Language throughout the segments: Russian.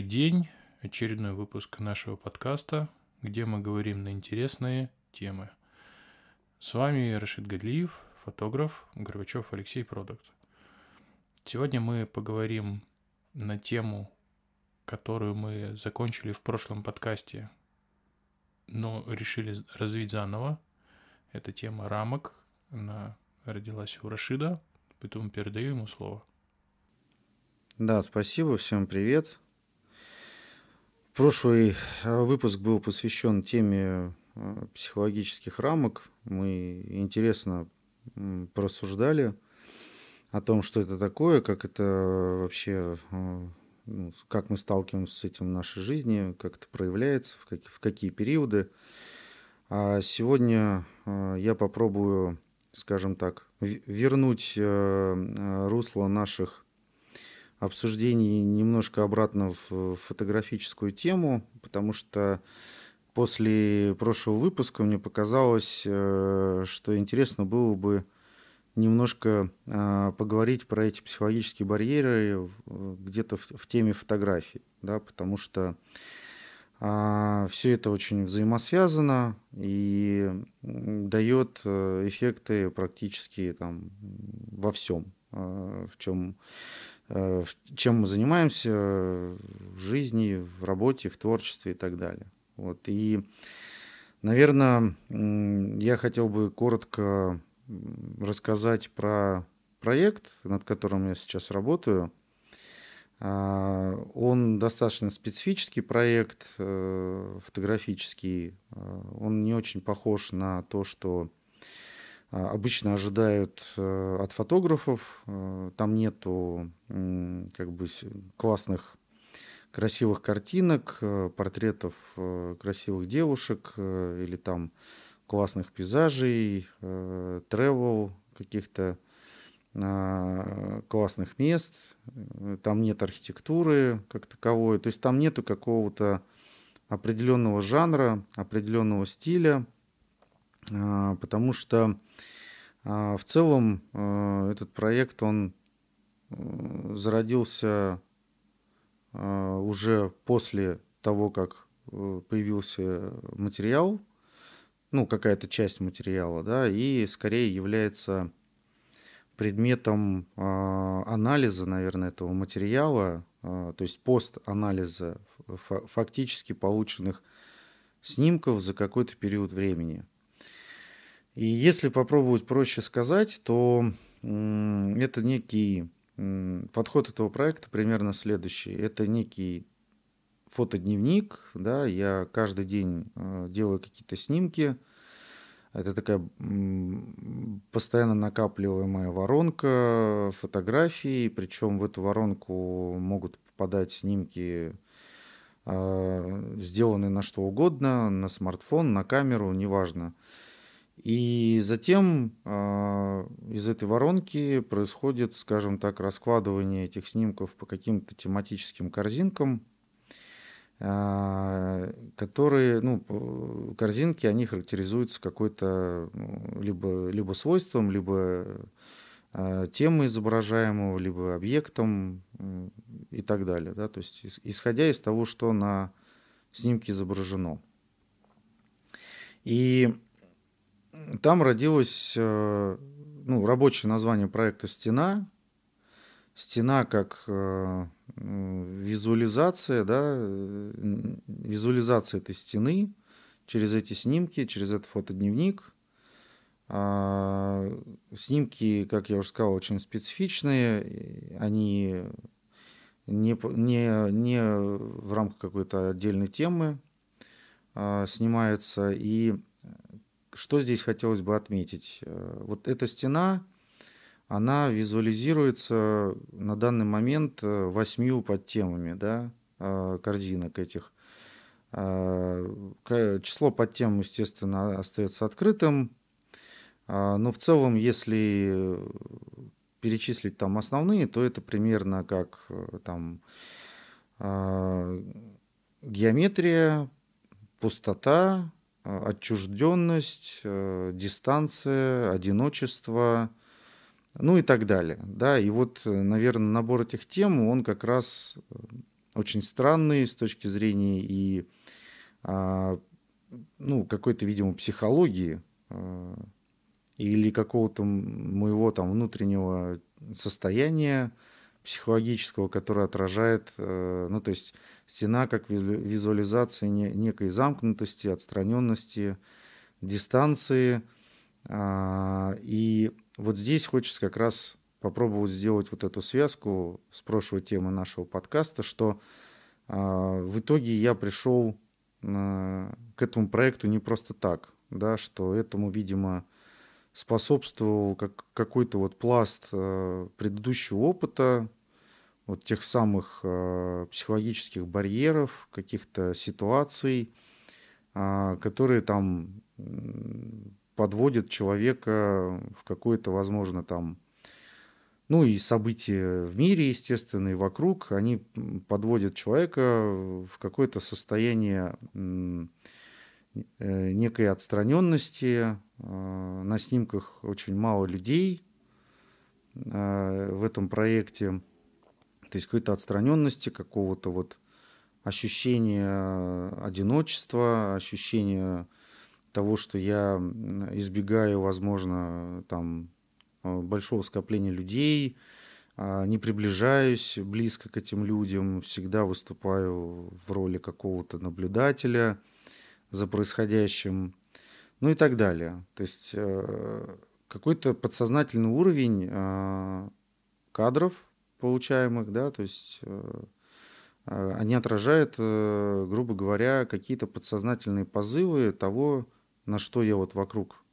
Добрый день, очередной выпуск нашего подкаста, где мы говорим на интересные темы. С вами Рашид Гадлиев, фотограф, Горбачев Алексей Продукт. Сегодня мы поговорим на тему, которую мы закончили в прошлом подкасте, но решили развить заново. Это тема рамок. Она родилась у Рашида, поэтому передаю ему слово. Да, спасибо, всем привет. Прошлый э, выпуск был посвящен теме э, психологических рамок. Мы интересно порассуждали о том, что это такое, как это вообще, э, ну, как мы сталкиваемся с этим в нашей жизни, как это проявляется, в, как, в какие периоды. А сегодня я попробую, скажем так, вернуть русло наших обсуждений немножко обратно в фотографическую тему, потому что после прошлого выпуска мне показалось, э, что интересно было бы немножко а, поговорить про эти психологические барьеры где-то в, теме фотографий, да, потому что а, все это очень взаимосвязано и дает э, эффекты практически там во всем, а, в чем чем мы занимаемся в жизни, в работе, в творчестве и так далее. Вот. И, наверное, я хотел бы коротко рассказать про проект, над которым я сейчас работаю. А, он достаточно специфический проект, э, фотографический. А, он не очень похож на то, что а, обычно ожидают э, от фотографов. Э, там нету как бы классных красивых картинок, э, портретов красивых девушек или там классных пейзажей, travel каких-то а, классных мест. Там нет архитектуры как таковой. То есть там нету какого-то определенного жанра, определенного стиля, а, потому что а, в целом этот проект, он э, зародился а, уже после того, как э, появился материал, ну, какая-то часть материала, да, и скорее является предметом анализа, наверное, этого материала, то есть пост-анализа фактически полученных снимков за какой-то период времени. И если попробовать проще сказать, то это некий подход этого проекта примерно следующий. Это некий фотодневник, да, я каждый день э, делаю какие-то снимки. Это такая постоянно накапливаемая воронка фотографий, причем в эту воронку могут попадать снимки, э, сделанные на что угодно, на смартфон, на камеру, неважно. И затем э, из этой воронки происходит, скажем так, раскладывание этих снимков по каким-то тематическим корзинкам, э, которые, ну, корзинки, они характеризуются какой-то ну, либо, либо свойством, либо э, темой изображаемого, либо объектом э, и так далее. Да? То есть исходя из того, что на снимке изображено. И там родилось э, ну, рабочее название проекта «Стена». Стена как э, визуализация, да, визуализация этой стены через эти снимки, через этот фотодневник. А, снимки, как я уже сказал, очень специфичные. Они не, не, не в рамках какой-то отдельной темы а, снимаются. И что здесь хотелось бы отметить? Э, вот эта стена, она визуализируется на данный момент э, восьмью подтемами да, э, корзинок этих. Число подтем, естественно, остается открытым, но в целом, если перечислить там основные, то это примерно как там геометрия, пустота, отчужденность, э, дистанция, одиночество, ну и так далее. Да, и вот, наверное, набор этих тем, он как раз очень странный с точки зрения и а, ну, какой-то, видимо, психологии или какого-то моего там внутреннего состояния психологического, которое отражает, э, ну, то есть стена как визуализация некой замкнутости, отстраненности, дистанции. А, и вот здесь хочется как раз попробовать сделать вот эту связку с прошлой темы нашего подкаста, что а, в итоге я пришел а, к этому проекту не просто так, да, что этому, видимо, способствовал как, какой-то вот пласт э, предыдущего опыта, вот тех самых э, психологических барьеров, каких-то ситуаций, э, которые там подводят человека в какое-то, возможно, там, ну и события в мире, естественно, и вокруг, они подводят человека в какое-то состояние Э, некой отстраненности. Э, на снимках очень мало людей э, в этом проекте. То есть какой-то отстраненности, какого-то вот ощущения одиночества, ощущения того, что я избегаю, возможно, там большого скопления людей, не приближаюсь близко к этим людям, всегда выступаю в роли какого-то наблюдателя – за происходящим, ну и так далее. То есть э, какой-то подсознательный уровень э, кадров получаемых, да, то есть э, они отражают, грубо говоря, какие-то подсознательные позывы того, на что я вот вокруг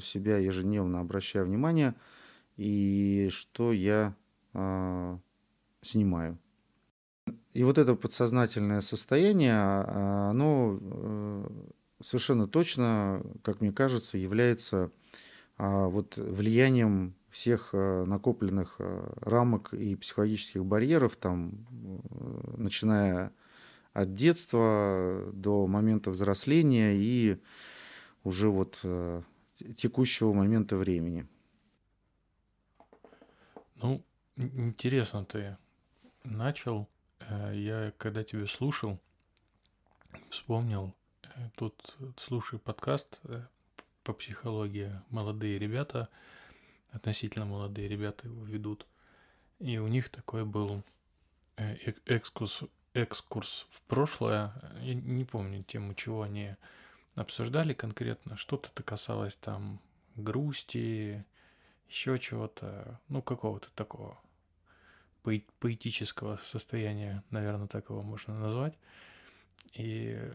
себя ежедневно обращаю внимание и что я снимаю. И вот это подсознательное состояние, а, оно совершенно точно, как мне кажется, является а, вот влиянием всех э, накопленных э, рамок и психологических барьеров, там, начиная от детства до момента взросления и уже вот текущего момента времени. Ну, интересно ты начал Э, я, когда тебя слушал, вспомнил, э, тут слушаю подкаст э, по психологии. «Молодые ребята», относительно молодые ребята его ведут, и у них такой был экскурс, экскурс в прошлое, я не помню тему, чего они обсуждали конкретно, что-то касалось там грусти, еще чего-то, ну, какого-то такого поэтического состояния, наверное, так его можно назвать. И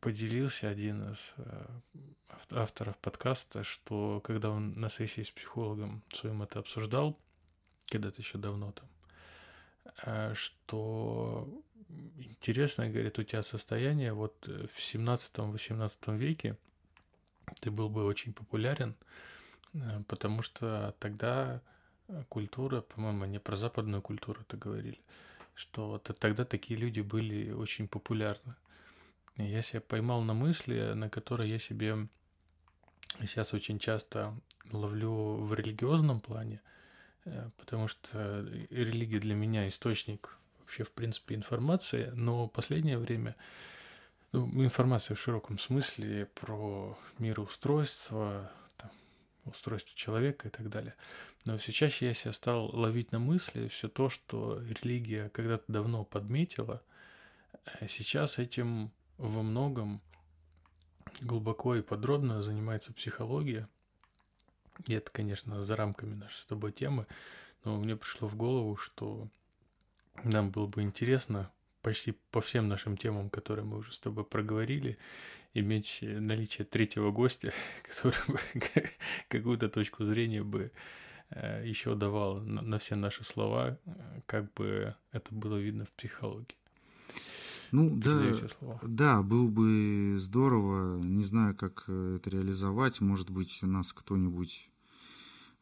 поделился один из э, авторов подкаста, что когда он на сессии с психологом своим это обсуждал, когда-то еще давно там, э, что интересно, говорит, у тебя состояние вот в 17-18 веке ты был бы очень популярен, э, потому что тогда культура, по-моему, не про западную культуру это говорили, что вот тогда такие люди были очень популярны. Я себя поймал на мысли, на которые я себе сейчас очень часто ловлю в религиозном плане, э, потому что религия для меня источник вообще, в принципе, информации, но последнее время ну, информация в широком смысле про мироустройство, там, устройство человека и так далее – но все чаще я себя стал ловить на мысли все то, что религия когда-то давно подметила. Э, сейчас этим во многом глубоко и подробно занимается психология. И это, конечно, за рамками нашей с тобой темы, но мне пришло в голову, что нам было бы интересно почти по всем нашим темам, которые мы уже с тобой проговорили, иметь наличие третьего гостя, который бы какую-то точку зрения бы Э, еще давал на все наши слова, э, как бы это было видно в психологии. Ну да, да, было бы здорово, не знаю, как э, это реализовать, может быть, нас кто-нибудь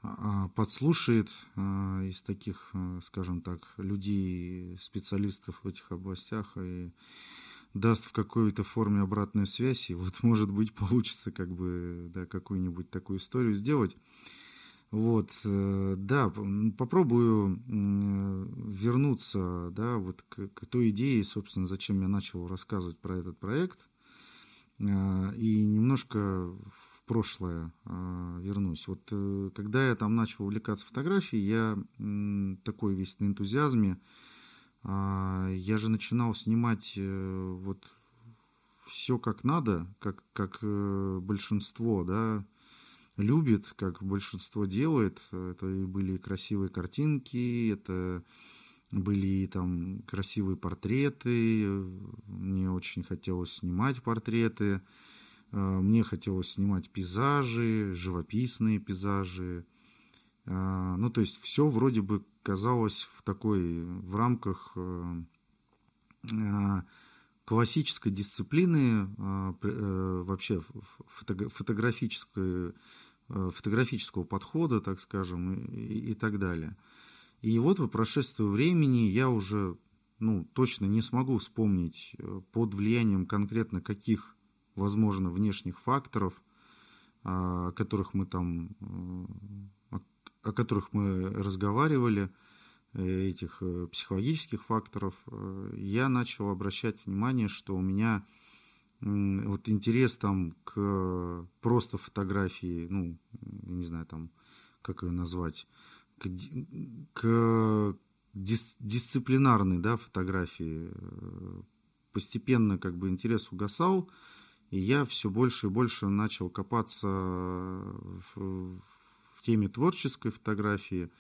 а, а, подслушает а, из таких, скажем так, людей, специалистов в этих областях и даст в какой-то форме обратную связь, и вот, может быть, получится как бы, да, какую-нибудь такую историю сделать. Вот, э, да, попробую вернуться, да, вот к, к той идее, собственно, зачем я начал рассказывать про этот проект, э, и немножко в прошлое э, вернусь. Вот когда я там начал увлекаться фотографией, я такой весь на энтузиазме, я же начинал снимать вот все как надо, как, как большинство, да, любит, как большинство делает. Это были красивые картинки, это были там красивые портреты. Мне очень хотелось снимать портреты. А, мне хотелось снимать пейзажи, живописные пейзажи. А, ну, то есть все вроде бы казалось в такой, в рамках а, классической дисциплины, э, вообще фотографической фотографического подхода, так скажем, и, и так далее. И вот по прошествию времени я уже ну, точно не смогу вспомнить э, под влиянием конкретно каких, возможно, внешних факторов, о которых мы там, э, о которых мы разговаривали, этих психологических факторов, я начал обращать внимание, что у меня вот интерес там к просто фотографии, ну, не знаю, там, как ее назвать, к, к дис, дисциплинарной, да, фотографии э, постепенно как бы интерес угасал, и я все больше и больше начал копаться в, в теме творческой фотографии,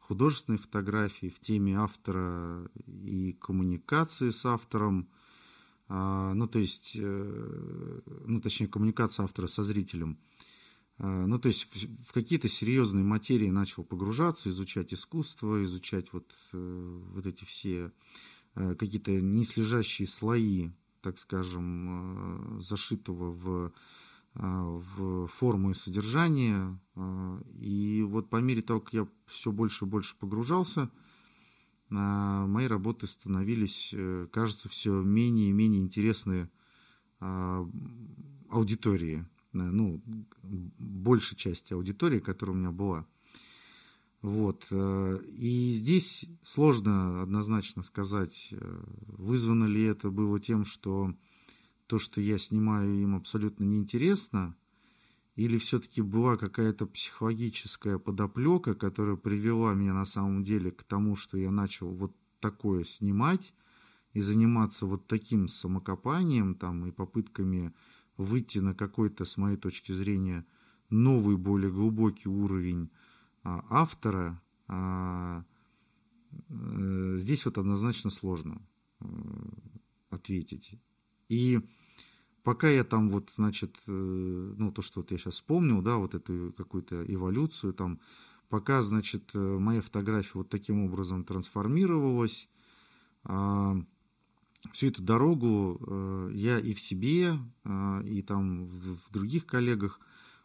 художественной фотографии, в теме автора и коммуникации с автором – ну, то есть, э, ну, точнее, коммуникация автора со зрителем. А, ну, то есть в какие-то серьезные материи начал погружаться, изучать искусство, изучать вот, э, вот эти все э, какие-то неслежащие слои, так скажем, зашитого в, в форму и содержание. И вот по мере того, как я все больше и больше погружался – мои работы становились, э, кажется, все менее и менее интересные а, аудитории, э, ну, большей части аудитории, которая у меня была. Вот. Э, и здесь сложно однозначно сказать, вызвано ли это было тем, что то, что я снимаю, им абсолютно неинтересно, или все-таки была какая-то психологическая подоплека, которая привела меня на самом деле к тому, что я начал вот такое снимать и заниматься вот таким самокопанием там, и попытками выйти на какой-то, с моей точки зрения, новый, более глубокий уровень а, автора, а, а, здесь вот однозначно сложно а, ответить. И пока я там вот, значит, э, ну, то, что вот я сейчас вспомнил, да, вот эту какую-то эволюцию там, пока, значит, э, моя фотография вот таким образом трансформировалась, а, всю эту дорогу э, я и в себе, и там в других коллегах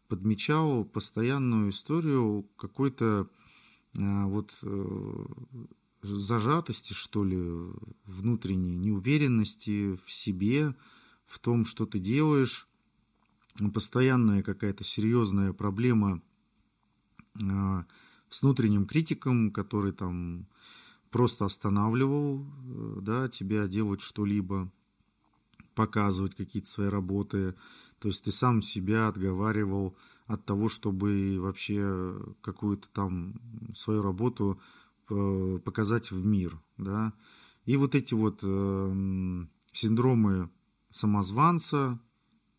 подмечал постоянную историю какой-то вот зажатости, что ли, внутренней неуверенности в себе, в том, что ты делаешь, постоянная какая-то серьезная проблема э, с внутренним критиком, который там просто останавливал э, да, тебя делать что-либо, показывать какие-то свои работы. То есть ты сам себя отговаривал от того, чтобы вообще какую-то там свою работу э, показать в мир. Да? И вот эти вот э, синдромы самозванца,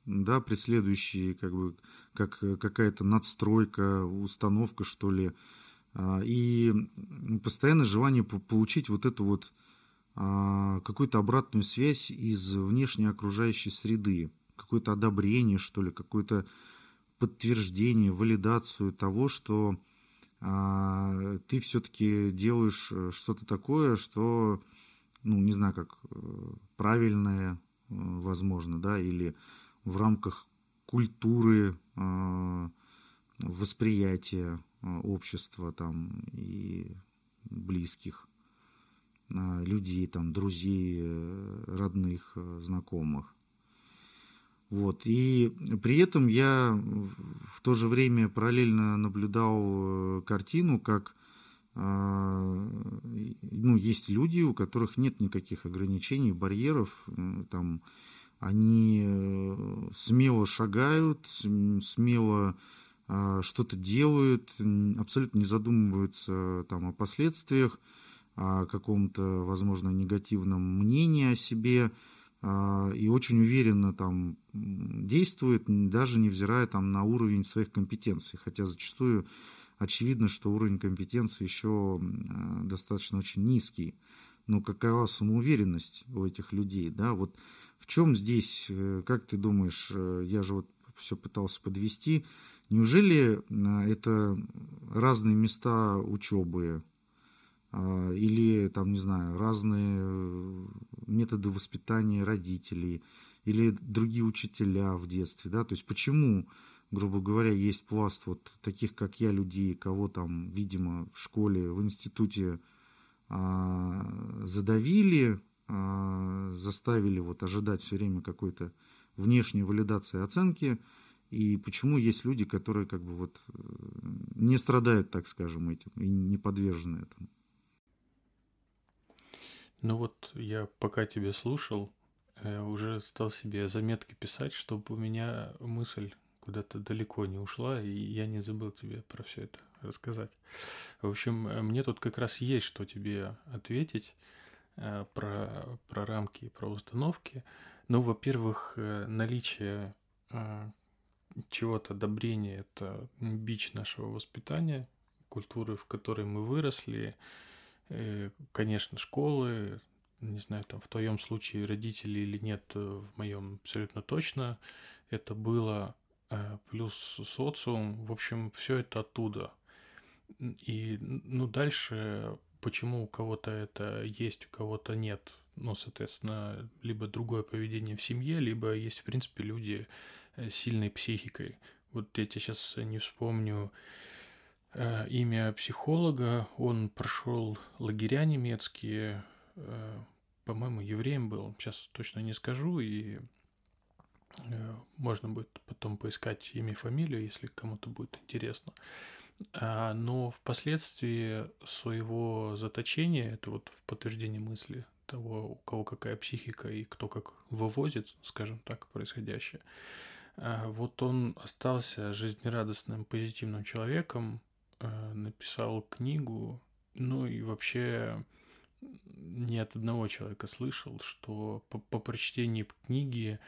да, преследующие как бы как какая-то надстройка, установка, что ли, а, и постоянное желание получить вот эту вот а, какую-то обратную связь из внешней окружающей среды, какое-то одобрение, что ли, какое-то подтверждение, валидацию того, что а, ты все-таки делаешь э, что-то такое, что, ну, не знаю, как э, правильное, возможно, да, или в рамках культуры э, восприятия э, общества там и близких э, людей, там, друзей, родных, знакомых. Вот. И при этом я в то же время параллельно наблюдал картину, как ну, есть люди, у которых нет никаких ограничений, барьеров, там, они смело шагают, смело что-то делают, абсолютно не задумываются там, о последствиях, о каком-то, возможно, негативном мнении о себе, и очень уверенно там действует, даже невзирая там на уровень своих компетенций, хотя зачастую очевидно, что уровень компетенции еще достаточно очень низкий. Но какова самоуверенность у этих людей, да, вот в чем здесь, э, как ты думаешь, э, я же вот все пытался подвести, неужели э, это разные места учебы, а, или там, не знаю, разные э, методы воспитания родителей, или другие учителя в детстве, да, то есть почему, грубо говоря, есть пласт вот таких, как я, людей, кого там, видимо, в школе, в институте а, задавили, а, заставили вот ожидать все время какой-то внешней валидации оценки, и почему есть люди, которые как бы вот э, не страдают, так скажем, этим и не подвержены этому. Ну вот я пока тебя слушал, э, уже стал себе заметки писать, чтобы у меня мысль куда-то далеко не ушла, и я не забыл тебе про все это рассказать. В общем, э, мне тут как раз есть что тебе ответить э, про, про рамки и про установки. Ну, во-первых, наличие чего-то одобрения – это бич нашего воспитания, культуры, в которой мы выросли, Э, конечно, школы, не знаю, там в твоем случае родители или нет, э, в моем абсолютно точно это было, э, плюс социум, в общем, все это оттуда. И, ну, дальше, почему у кого-то это есть, у кого-то нет, ну, соответственно, либо другое поведение в семье, либо есть, в принципе, люди с сильной психикой. Вот я тебе сейчас не вспомню, Э, имя психолога. Он прошел лагеря немецкие, э, по-моему, евреем был, сейчас точно не скажу, и э, можно будет потом поискать имя и фамилию, если кому-то будет интересно. А, но впоследствии своего заточения, это вот в подтверждение мысли того, у кого какая психика и кто как вывозит, скажем так, происходящее, а, вот он остался жизнерадостным, позитивным человеком, Э, написал книгу, ну и вообще не от одного человека слышал, что по, по прочтении книги,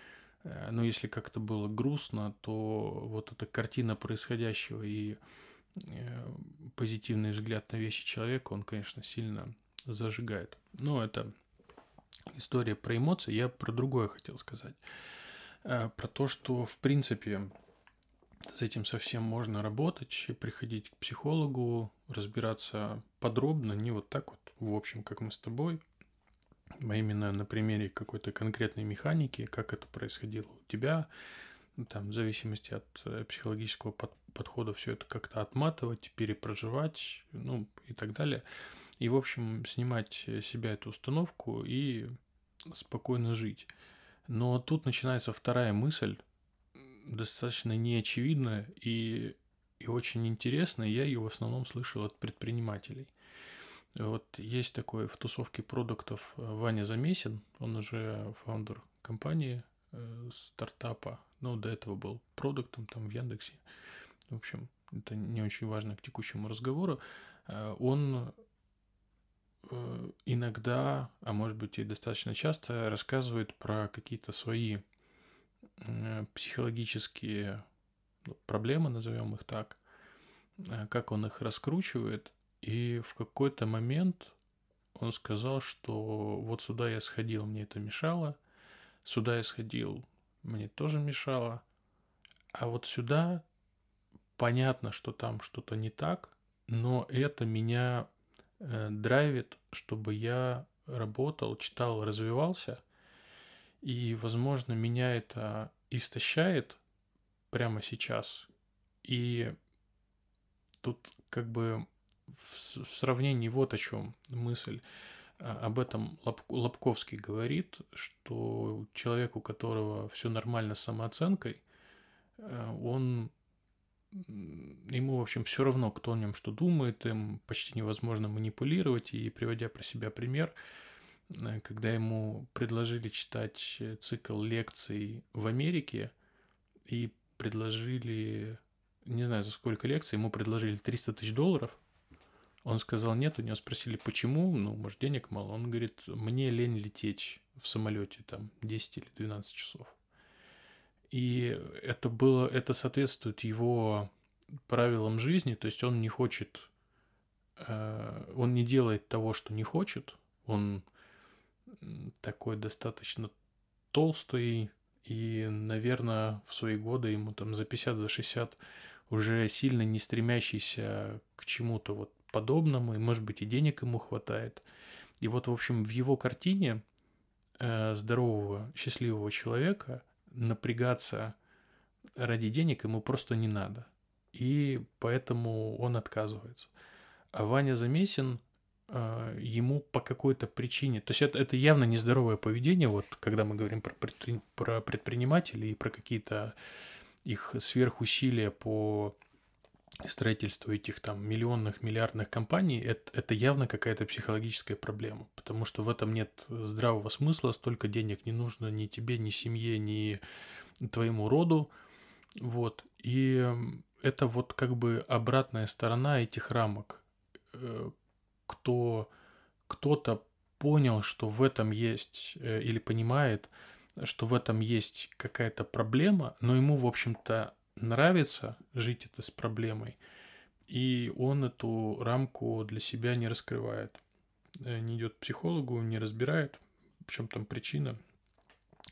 э, ну если как-то было грустно, то вот эта картина происходящего и э, позитивный взгляд на вещи человека, он, конечно, сильно зажигает. Но это история про эмоции. Я про другое хотел сказать. Про то, что, в принципе, с этим совсем можно работать приходить к психологу, разбираться подробно, не вот так вот, в общем, как мы с тобой, именно на примере какой-то конкретной механики, как это происходило у тебя, там, в зависимости от э, психологического под, подхода все это как-то отматывать, перепроживать, ну, и так далее. И, в общем, снимать с себя эту установку и спокойно жить. Но тут начинается вторая мысль, достаточно неочевидно и, и очень интересно. Я ее в основном слышал от предпринимателей. Вот есть такой в тусовке продуктов э, Ваня Замесин, он уже фаундер компании, э, стартапа, ну, до этого был продуктом там в Яндексе. В общем, это не очень важно к текущему разговору. Э, он э, иногда, а может быть и достаточно часто рассказывает про какие-то свои психологические ну, проблемы, назовем их так, э, как он их раскручивает, и в какой-то момент он сказал, что вот сюда я сходил, мне это мешало, сюда я сходил, мне тоже мешало, а вот сюда понятно, что там что-то не так, но это меня э, драйвит, чтобы я работал, читал, развивался – и, возможно, меня это истощает прямо сейчас. И тут как бы в сравнении вот о чем мысль. А, об этом Лобковский говорит, что человек, у которого все нормально с самооценкой, э, он ему, в общем, все равно, кто о нем что думает, им почти невозможно манипулировать. И приводя про себя пример, э, когда ему предложили читать цикл лекций в Америке и предложили, не знаю за сколько лекций, ему предложили 300 тысяч долларов, он сказал нет, у него спросили, почему, ну, может, денег мало. Он говорит, мне лень лететь в самолете там 10 или 12 часов. И это было, это соответствует его правилам жизни, то есть он не хочет, э, он не делает того, что не хочет, он такой достаточно толстый и, наверное, в свои годы ему там за 50, за 60 уже сильно не стремящийся к чему-то вот подобному, и, может быть, и денег ему хватает. И вот, в общем, в его картине э, здорового, счастливого человека напрягаться ради денег ему просто не надо. И поэтому он отказывается. А Ваня Замесин э, ему по какой-то причине, то есть это, это явно нездоровое поведение, вот когда мы говорим про, предпри, про предпринимателей и про какие-то их сверхусилия по строительству этих там миллионных, миллиардных компаний, это, это явно какая-то психологическая проблема, потому что в этом нет здравого смысла, столько денег не нужно ни тебе, ни семье, ни твоему роду, вот, и это вот как бы обратная сторона этих рамок. Э, кто, кто-то понял, что в этом есть, э, или понимает, что в этом есть какая-то проблема, но ему, в общем-то, нравится жить это с проблемой, и он эту рамку для себя не раскрывает. Э, не идет к психологу, не разбирает, в чем там причина,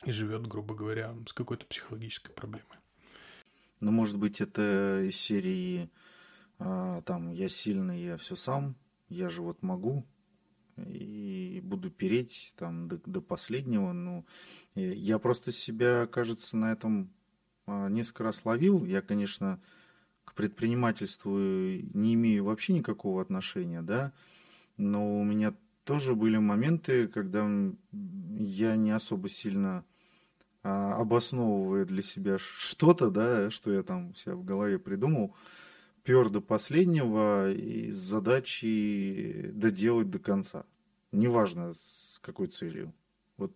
и живет, грубо говоря, с какой-то психологической проблемой. Ну, может быть, это из серии а, там я сильный, я все сам, я же вот могу, и буду переть там до, до последнего. Ну, я просто себя, кажется, на этом несколько раз ловил. Я, конечно, к предпринимательству не имею вообще никакого отношения, да, но у меня тоже были моменты, когда я не особо сильно а, обосновывая для себя что-то, да, что я там себя в голове придумал, пер до последнего и с задачей доделать до конца. Неважно, с какой целью. Вот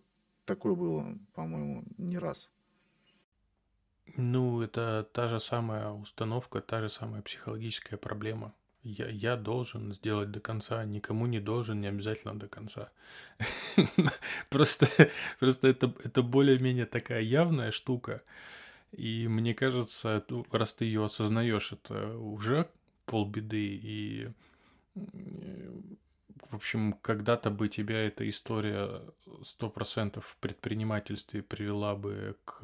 такое было, по-моему, не раз. Ну, это та же самая установка, та же самая психологическая проблема. Я, я должен сделать до конца, никому не должен, не обязательно до конца. Просто, просто это, это более-менее такая явная штука. И мне кажется, раз ты ее осознаешь, это уже полбеды. И, в общем, когда-то бы тебя эта история сто процентов в предпринимательстве привела бы к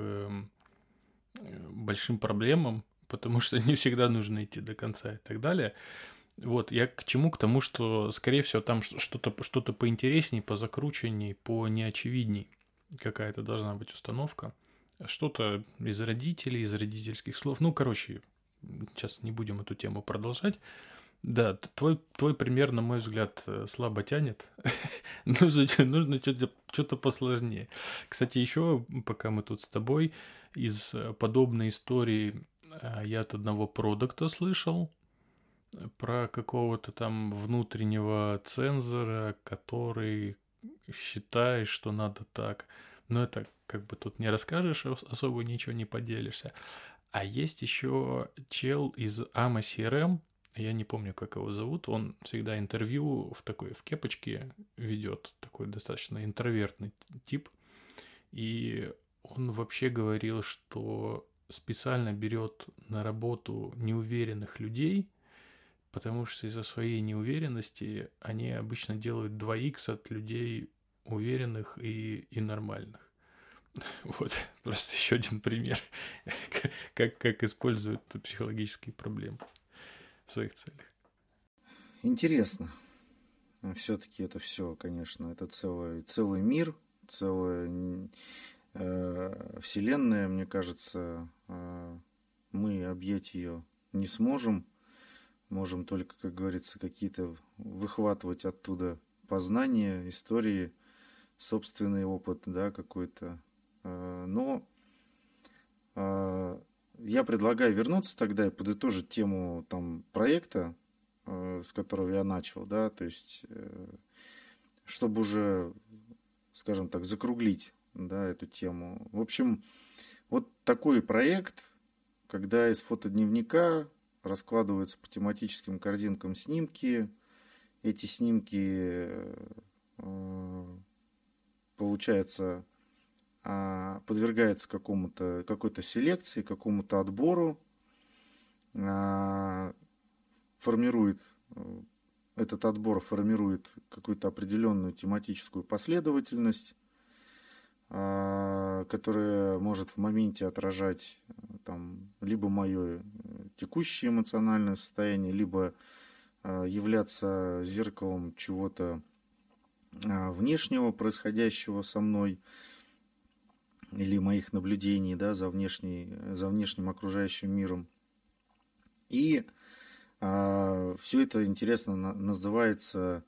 большим проблемам, потому что не всегда нужно идти до конца и так далее. Вот, я к чему? К тому, что, скорее всего, там что-то что поинтереснее, позакрученней, по неочевидней какая-то должна быть установка. Что-то из родителей, из родительских слов. Ну, короче, сейчас не будем эту тему продолжать. Да, твой, твой пример, на мой взгляд, э, слабо тянет. нужно нужно что-то, что-то посложнее. Кстати, еще, пока мы тут с тобой, из э, подобной истории э, я от одного продукта слышал про какого-то там внутреннего цензора, который считает, что надо так. Но это как бы тут не расскажешь, особо ничего не поделишься. А есть еще чел из AMA CRM, я не помню, как его зовут, он всегда интервью в такой, в кепочке ведет, такой достаточно интровертный тип, и он вообще говорил, что специально берет на работу неуверенных людей, потому что из-за своей неуверенности они обычно делают 2х от людей уверенных и, и нормальных. Вот, просто еще один пример, как, как используют психологические проблемы в своих целях. Интересно. Все-таки это все, конечно, это целый, целый мир, целая вселенная, мне кажется, э, мы объять ее не сможем. Можем только, как говорится, какие-то выхватывать оттуда познания, истории, собственный опыт, да, какой-то. Э, но э, я предлагаю вернуться тогда и подытожить тему там, проекта, э, с которого я начал, да, то есть, э, чтобы уже, скажем так, закруглить да, эту тему. В общем, вот такой проект, когда из фотодневника раскладываются по тематическим корзинкам снимки, эти снимки, э, получается, а, подвергается какому-то, какой-то селекции, какому-то отбору, а, формирует, э, этот отбор формирует какую-то определенную тематическую последовательность, которая может в моменте отражать э, там, либо мое текущее эмоциональное состояние, либо являться зеркалом чего-то внешнего, происходящего со мной – или моих наблюдений да, за, внешней, за внешним окружающим миром. И а, все это интересно на, называется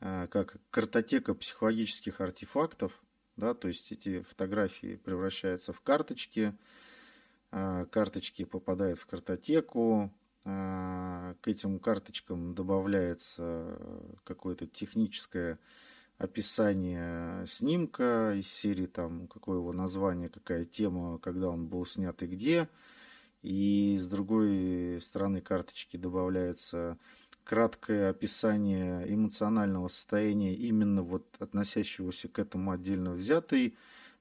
а, как картотека психологических артефактов. Да, то есть эти фотографии превращаются в карточки, а, карточки попадают в картотеку, а, к этим карточкам добавляется какое-то техническое описание снимка из серии, там, какое его название, какая тема, когда он был снят и где. И с другой стороны карточки добавляется краткое описание эмоционального состояния, именно вот относящегося к этому отдельно взятой,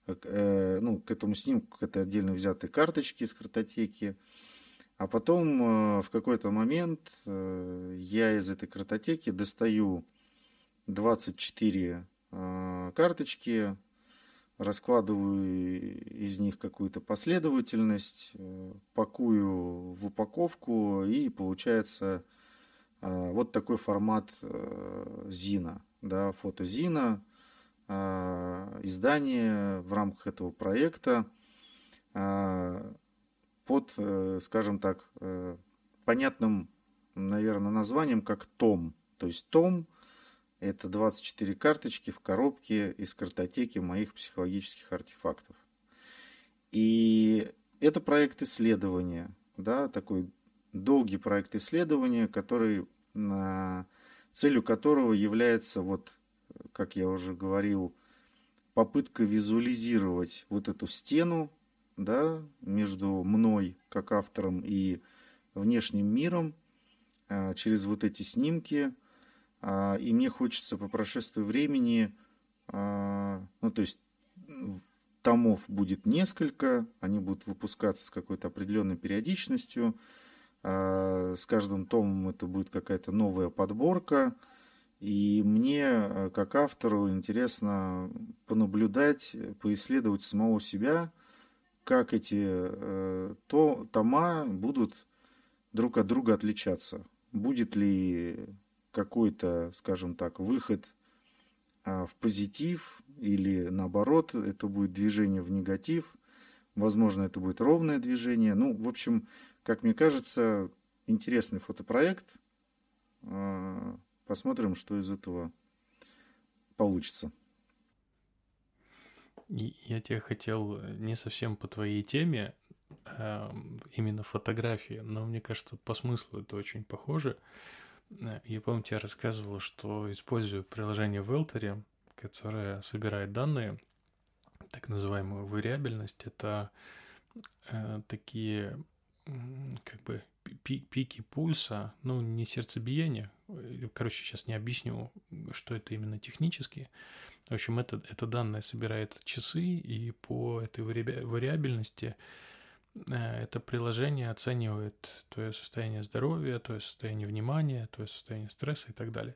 э, ну, к этому снимку, к этой отдельно взятой карточке из картотеки. А потом э, в какой-то момент э, я из этой картотеки достаю 24 э, карточки, раскладываю из них какую-то последовательность, э, пакую в упаковку и получается э, вот такой формат Зина, да, фото Зина, издание в рамках этого проекта под, скажем так, понятным, наверное, названием, как том. То есть том – это 24 карточки в коробке из картотеки моих психологических артефактов. И это проект исследования, да, такой долгий проект исследования, который, целью которого является, вот, как я уже говорил, попытка визуализировать вот эту стену да, между мной как автором и внешним миром а, через вот эти снимки, а, и мне хочется по прошествию времени, а, ну то есть томов будет несколько, они будут выпускаться с какой-то определенной периодичностью. А, с каждым томом это будет какая-то новая подборка. И мне, как автору, интересно понаблюдать, поисследовать самого себя, как эти э, то, тома будут друг от друга отличаться. Будет ли какой-то, скажем так, выход а, в позитив или наоборот, это будет движение в негатив. Возможно, это будет ровное движение. Ну, в общем, как мне кажется, интересный фотопроект. А, посмотрим, что из этого получится. Я тебе хотел не совсем по твоей теме, а, именно фотографии, но мне кажется, по смыслу это очень похоже. Я помню, я рассказывал, что использую приложение в Элтере, которое собирает данные, так называемую вариабельность. Это э, такие как бы пики пульса, ну, не сердцебиение. Короче, сейчас не объясню, что это именно технически. В общем, это, это данные собирает часы, и по этой вариабельности Э, это приложение оценивает твое состояние здоровья, твое состояние внимания, твое состояние стресса и так далее.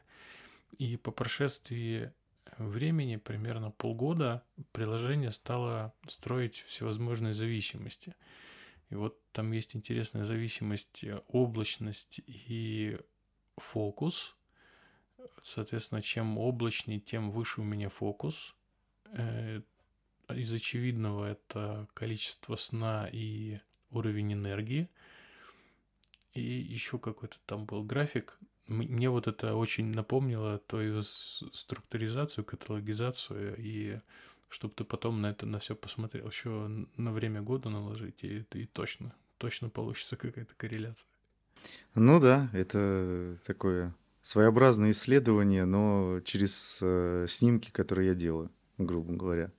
И по прошествии времени, примерно полгода, приложение стало строить всевозможные зависимости. И вот там есть интересная зависимость э, облачность и фокус. Соответственно, чем облачнее, тем выше у меня фокус. Э, из очевидного это количество сна и уровень энергии. И еще какой-то там был график. Мне вот это очень напомнило твою структуризацию, каталогизацию, и чтобы ты потом на это на все посмотрел, еще на время года наложить, и, и точно, точно получится какая-то корреляция. Ну да, это такое своеобразное исследование, но через э, снимки, которые я делаю, грубо говоря.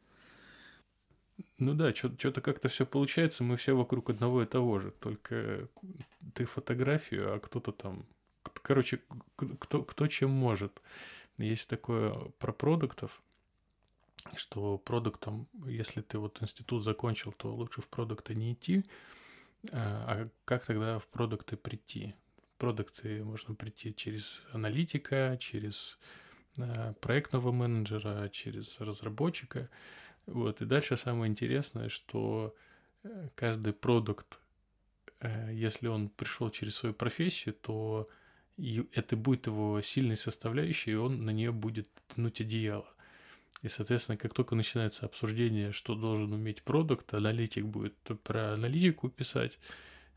Ну да, что-то как-то все получается, мы все вокруг одного и того же, только ты фотографию, а кто-то там, короче, кто, кто чем может. Есть такое про продуктов, что продуктом, если ты вот институт закончил, то лучше в продукты не идти, а, а как тогда в продукты прийти? В продукты можно прийти через аналитика, через а, проектного менеджера, через разработчика. Вот. И дальше самое интересное, что э, каждый продукт, э, если он пришел через свою профессию, то это будет его сильной составляющей, и он на нее будет тянуть одеяло. И, соответственно, как только начинается обсуждение, что должен уметь продукт, аналитик будет про аналитику писать,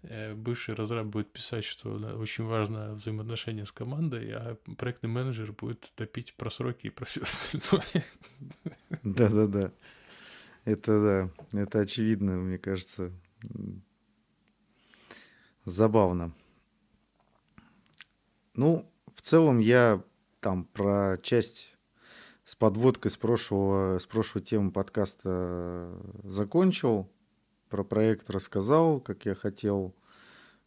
э, бывший разраб будет писать, что очень важно взаимоотношение с командой, а проектный менеджер будет топить про сроки и про все остальное. Да-да-да. Это да, это очевидно, мне кажется, забавно. Ну, в целом я там про часть с подводкой с прошлого, с прошлой темы подкаста закончил. Про проект рассказал, как я хотел.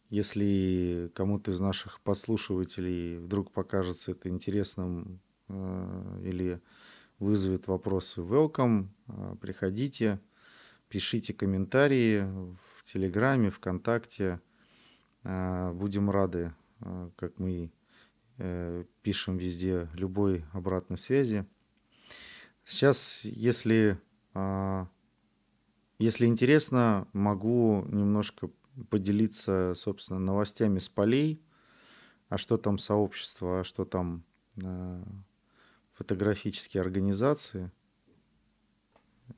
Если кому-то из наших подслушивателей вдруг покажется это интересным э, или вызовет вопросы, welcome, э, приходите, пишите комментарии в Телеграме, ВКонтакте. Э, будем рады, э, как мы пишем везде, любой обратной связи. Сейчас, если, если интересно, могу немножко поделиться, собственно, новостями с полей, а что там сообщество, а что там фотографические организации.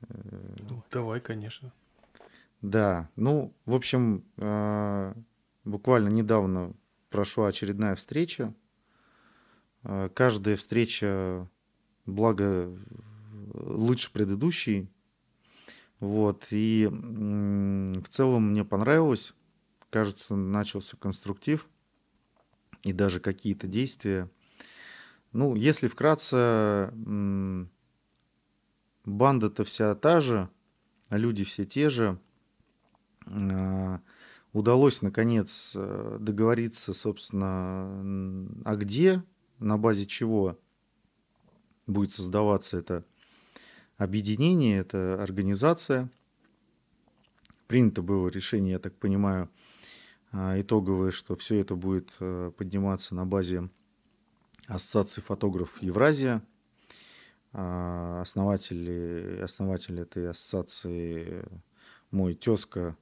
Ну, давай, конечно. Да, ну, в общем, э, буквально недавно прошла очередная встреча. Э, каждая встреча, благо, лучше предыдущей. Вот, и в целом мне понравилось. Кажется, начался конструктив и даже какие-то действия ну, если вкратце, банда-то вся та же, люди все те же. А, удалось, наконец, э, договориться, собственно, а где, на базе чего будет создаваться это объединение, это организация. Принято было решение, я так понимаю, а, итоговое, что все это будет э, подниматься на базе Ассоциации фотографов Евразия. А, основатель, основатель этой ассоциации мой тезка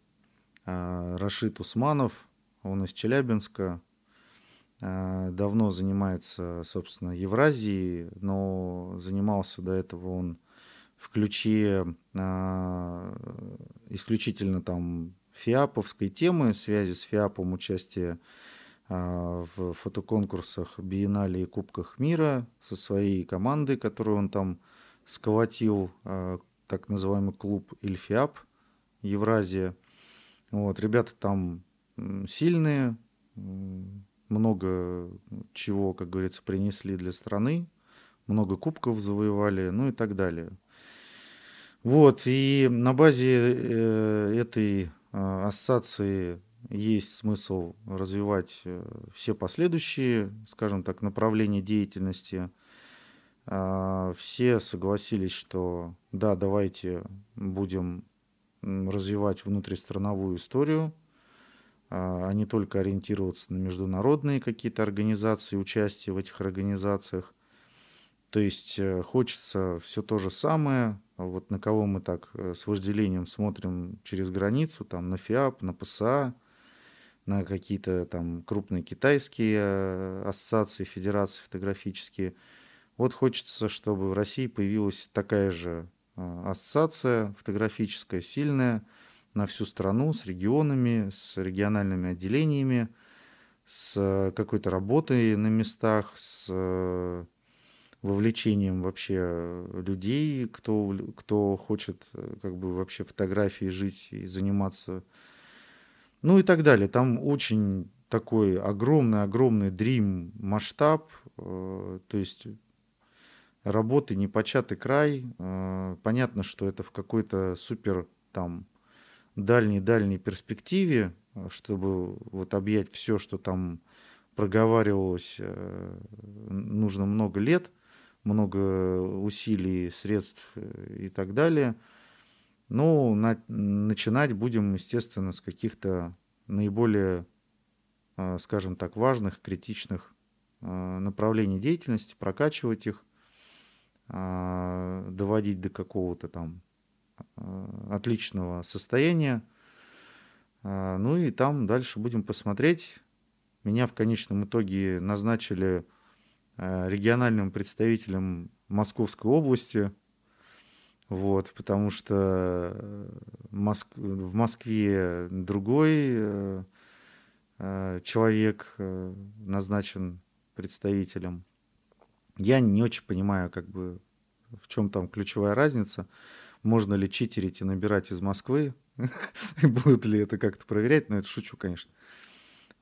а, Рашид Усманов, он из Челябинска, давно занимается, собственно, Евразией, но занимался до этого он в ключе исключительно там фиаповской темы, связи с фиапом, участие а, в фотоконкурсах Биеннале и Кубках мира со своей командой, которую он там сколотил, а, так называемый клуб Ильфиап, Евразия. Вот, ребята там сильные, много чего, как говорится, принесли для страны, много кубков завоевали, ну и так далее. Вот, и на базе э, этой а, ассоциации есть смысл развивать э, все последующие, скажем так, направления деятельности. А, все согласились, что да, давайте будем развивать внутристрановую историю, а, а не только ориентироваться на международные какие-то организации, участие в этих организациях. То есть э, хочется все то же самое, вот на кого мы так э, с вожделением смотрим через границу, там на ФИАП, на ПСА, на какие-то там крупные китайские э, ассоциации, федерации фотографические. Вот хочется, чтобы в России появилась такая же э, ассоциация фотографическая, сильная, на всю страну, с регионами, с региональными отделениями, с какой-то работой на местах, с вовлечением вообще людей, кто, кто хочет как бы вообще фотографией жить и заниматься Ну и так далее. Там очень такой огромный-огромный дрим масштаб, э, то есть работы непочатый край. Э, понятно, что это в какой-то супер там дальней-дальней перспективе, чтобы вот объять все, что там проговаривалось, э, нужно много лет, много усилий, средств и так далее. Но на, начинать будем, естественно, с каких-то наиболее, э, скажем так, важных, критичных э, направлений деятельности, прокачивать их, доводить до какого-то там отличного состояния. Ну и там дальше будем посмотреть, меня в конечном итоге назначили э, региональным представителем Московской области, вот, потому что э, Моск... в Москве другой э, человек назначен представителем. Я не очень понимаю, как бы, в чем там ключевая разница. Можно ли читерить и набирать из Москвы? Будут ли это как-то проверять? Но это шучу, конечно.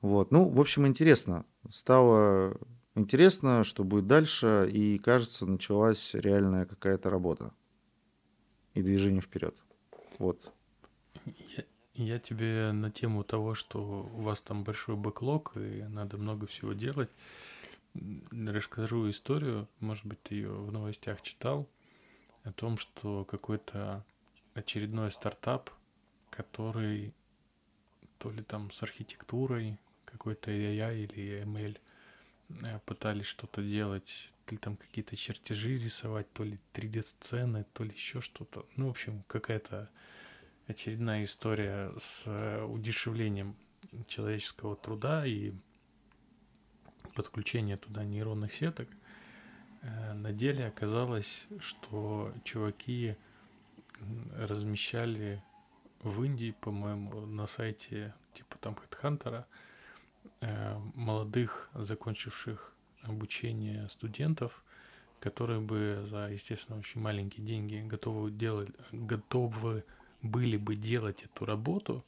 Вот. Ну, в общем, интересно. Стало интересно, что будет дальше, и, кажется, началась реальная какая-то работа и движение вперед. Вот. Я, я тебе на тему того, что у вас там большой бэклог, и надо много всего делать, расскажу историю, может быть, ты ее в новостях читал, о том, что какой-то очередной стартап, который то ли там с архитектурой, какой-то AI или ML пытались что-то делать, то ли там какие-то чертежи рисовать, то ли 3D-сцены, то ли еще что-то. Ну, в общем, какая-то очередная история с э, удешевлением человеческого труда и подключение туда нейронных сеток. Э, на деле оказалось, что чуваки размещали в Индии, по-моему, на сайте типа там HeadHunter Э, молодых, закончивших обучение студентов, которые бы за, естественно, очень маленькие деньги готовы делать, готовы были бы делать эту работу.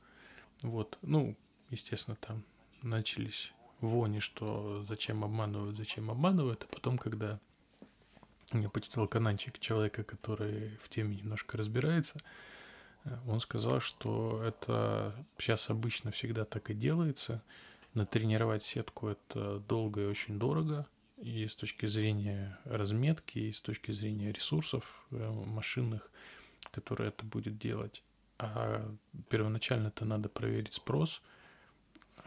Вот, ну, естественно, там начались вони, что зачем обманывают, зачем обманывают, а потом, когда я почитал кананчик человека, который в теме немножко разбирается, э, он сказал, что это сейчас обычно всегда так и делается, натренировать сетку это долго и очень дорого. И с точки зрения разметки, и с точки зрения ресурсов э, машинных, которые это будет делать. А первоначально это надо проверить спрос,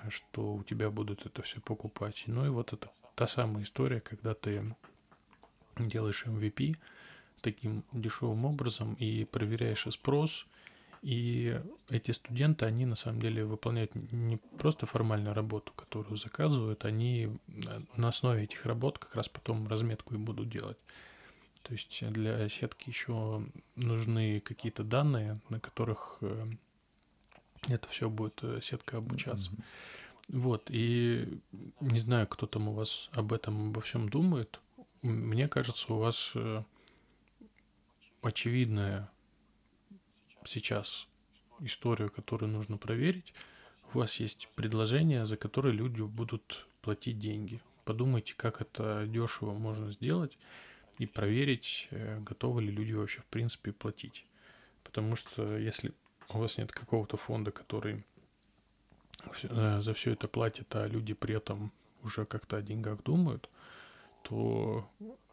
что у тебя будут это все покупать. Ну и вот это та самая история, когда ты делаешь MVP таким дешевым образом и проверяешь спрос – и эти студенты, они на самом деле выполняют не просто формальную работу, которую заказывают, они на основе этих работ как раз потом разметку и будут делать. То есть для сетки еще нужны какие-то данные, на которых э, это все будет э, сетка обучаться. Mm-hmm. Вот, и не знаю, кто там у вас об этом, обо всем думает. Мне кажется, у вас э, очевидная сейчас историю, которую нужно проверить, у вас есть предложение, за которое люди будут платить деньги. Подумайте, как это дешево можно сделать и проверить, э, готовы ли люди вообще в принципе платить. Потому что если у вас нет какого-то фонда, который э, за все это платит, а люди при этом уже как-то о деньгах думают, то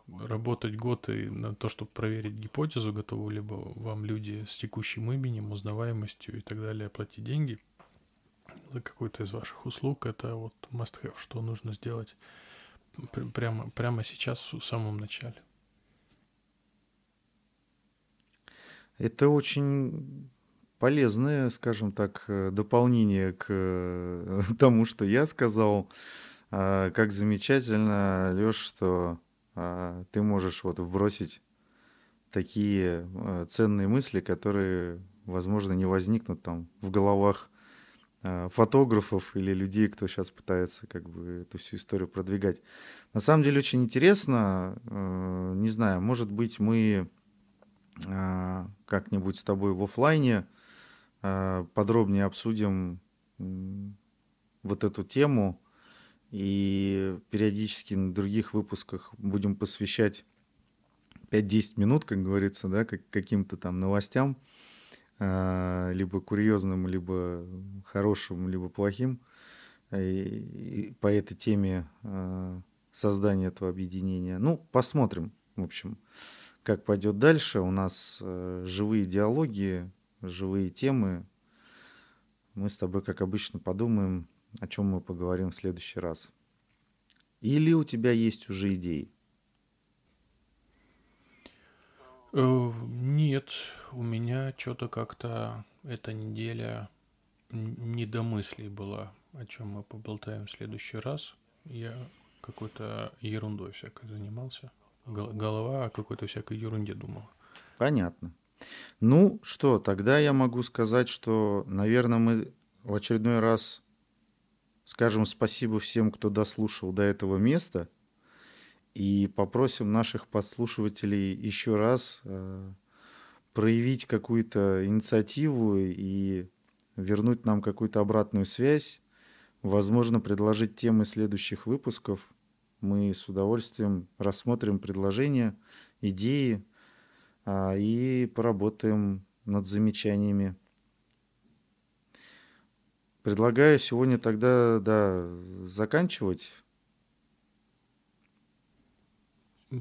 работать год и на то, чтобы проверить гипотезу, готовы ли вам люди с текущим именем, узнаваемостью и так далее платить деньги за какой-то из ваших услуг, это вот must have, что нужно сделать прямо, прямо сейчас, в самом начале. Это очень полезное, скажем так, э, дополнение к э, тому, что я сказал. А, как замечательно, Леш, что ты можешь вот вбросить такие а, ценные мысли, которые, возможно, не возникнут там в головах а, фотографов или людей, кто сейчас пытается как бы эту всю историю продвигать. На самом деле очень интересно, не знаю, может быть мы как-нибудь с тобой в офлайне подробнее обсудим вот эту тему и периодически на других выпусках будем посвящать 5-10 минут, как говорится, да, как, каким-то там новостям, а, либо курьезным, либо хорошим, либо плохим, и, и по этой теме а, создания этого объединения. Ну, посмотрим, в общем, как пойдет дальше. У нас э, живые диалоги, живые темы. Мы с тобой, как обычно, подумаем, о чем мы поговорим в следующий раз. Или у тебя есть уже идеи? Э, нет, у меня что-то как-то эта неделя не до мыслей была, о чем мы поболтаем в следующий раз. Я какой-то ерундой всякой занимался. Голова о какой-то всякой ерунде думала. Понятно. Ну что, тогда я могу сказать, что, наверное, мы в очередной раз скажем спасибо всем, кто дослушал до этого места, и попросим наших подслушивателей еще раз э, проявить какую-то инициативу и вернуть нам какую-то обратную связь, возможно, предложить темы следующих выпусков. Мы с удовольствием рассмотрим предложения, идеи а, и поработаем над замечаниями. Предлагаю сегодня тогда да, заканчивать.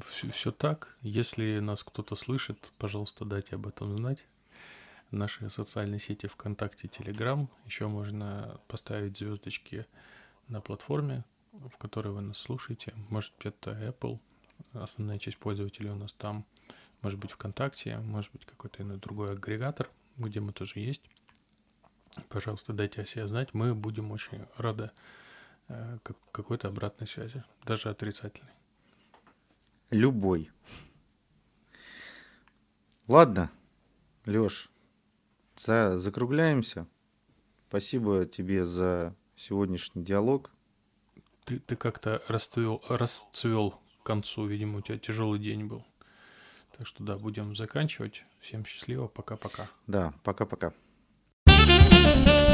Все, все так. Если нас кто-то слышит, пожалуйста, дайте об этом знать. Наши социальные сети ВКонтакте, Телеграм. Еще можно поставить звездочки на платформе, в которой вы нас слушаете. Может это Apple. Основная часть пользователей у нас там. Может быть, ВКонтакте. Может быть, какой-то другой агрегатор, где мы тоже есть. Пожалуйста, дайте о себе знать. Мы будем очень рады э, какой-то обратной связи, даже отрицательной. Любой. Ладно, Лёш, за, закругляемся. Спасибо тебе за сегодняшний диалог. Ты, ты как-то расцвел, расцвел к концу, видимо, у тебя тяжелый день был. Так что да, будем заканчивать. Всем счастливо, пока-пока. Да, пока-пока. Thank you.